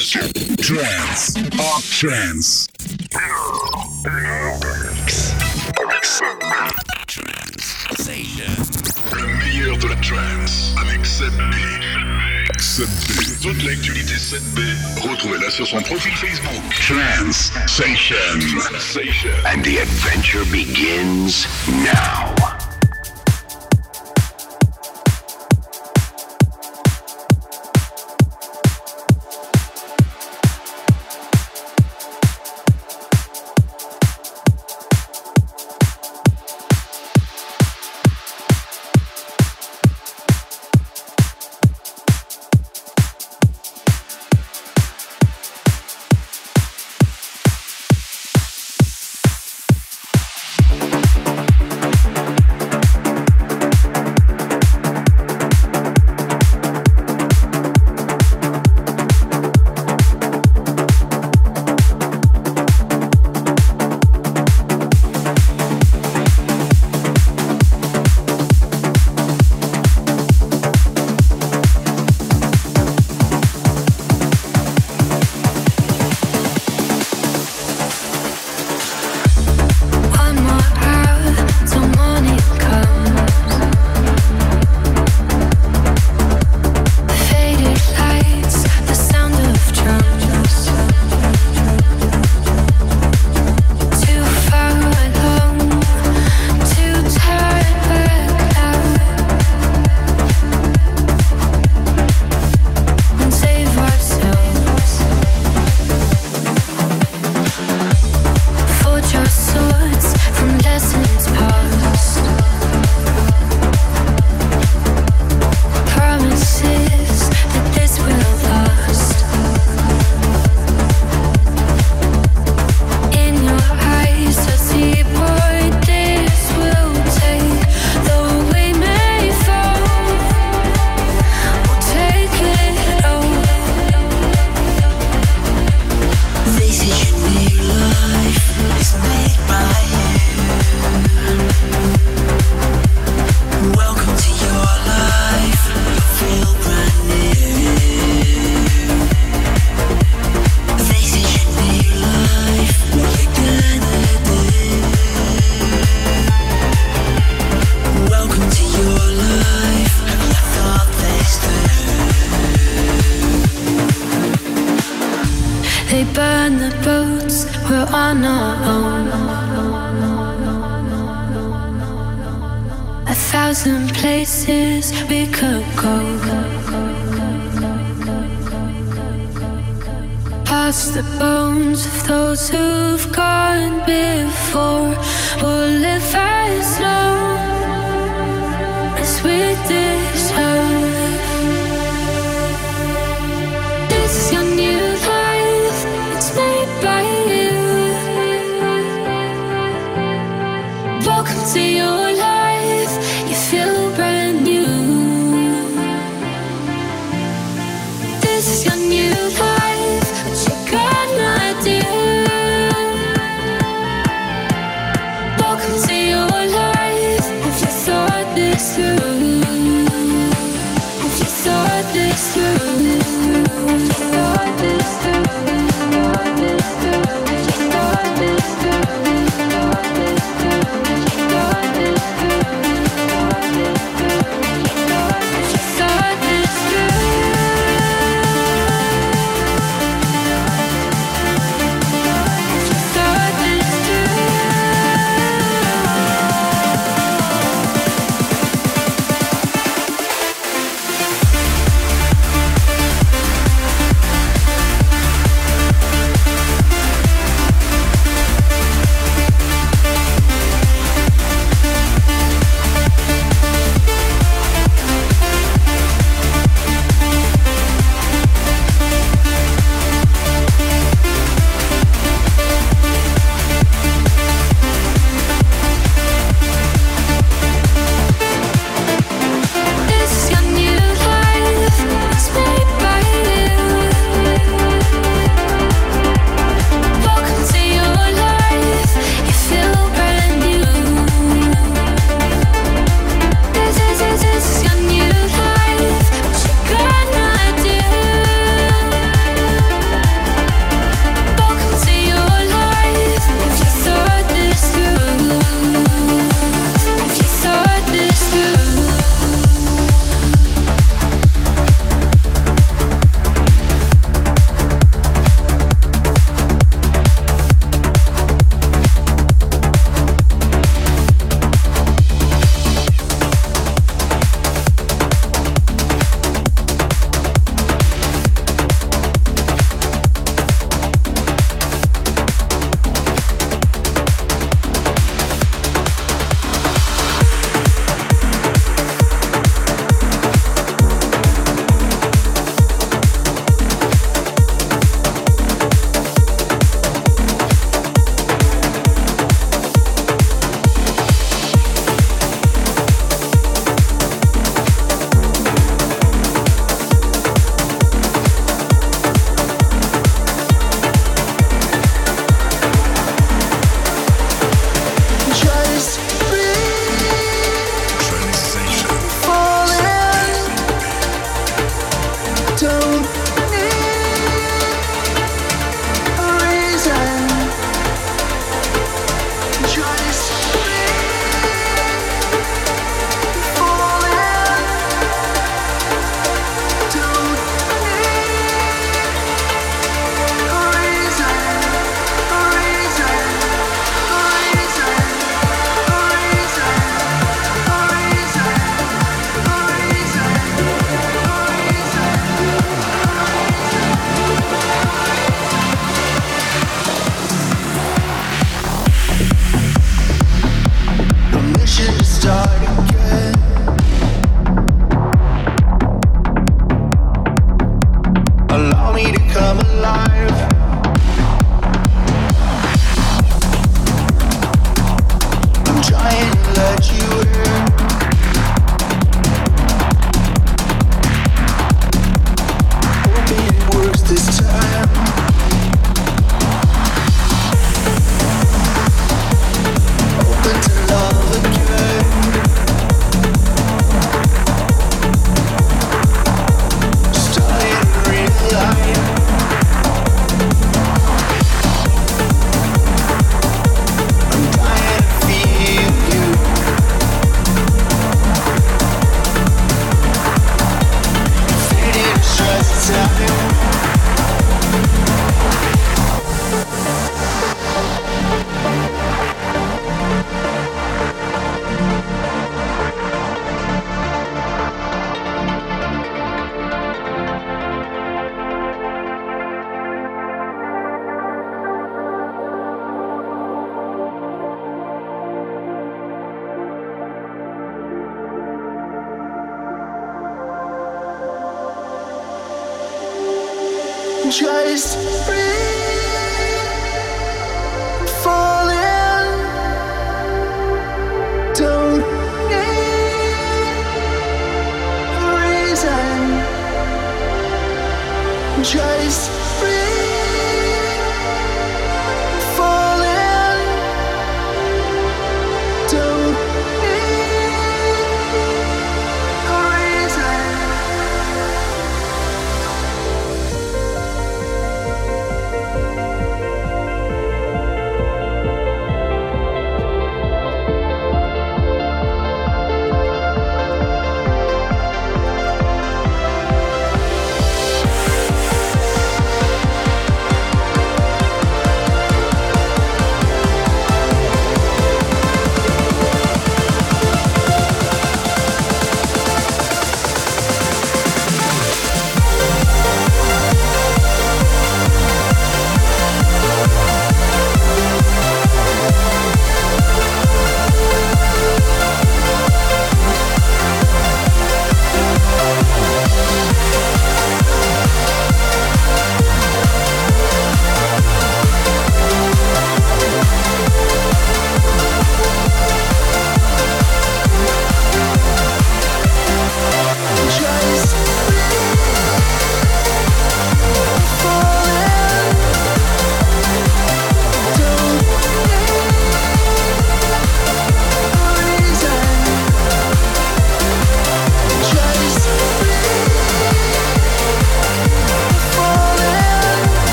Up Trans. Le meilleur de la trance avec Seb B. 7B. Toute l'actualité Seb B, retrouvez-la sur son profil Facebook. Trans Station. And the adventure begins now.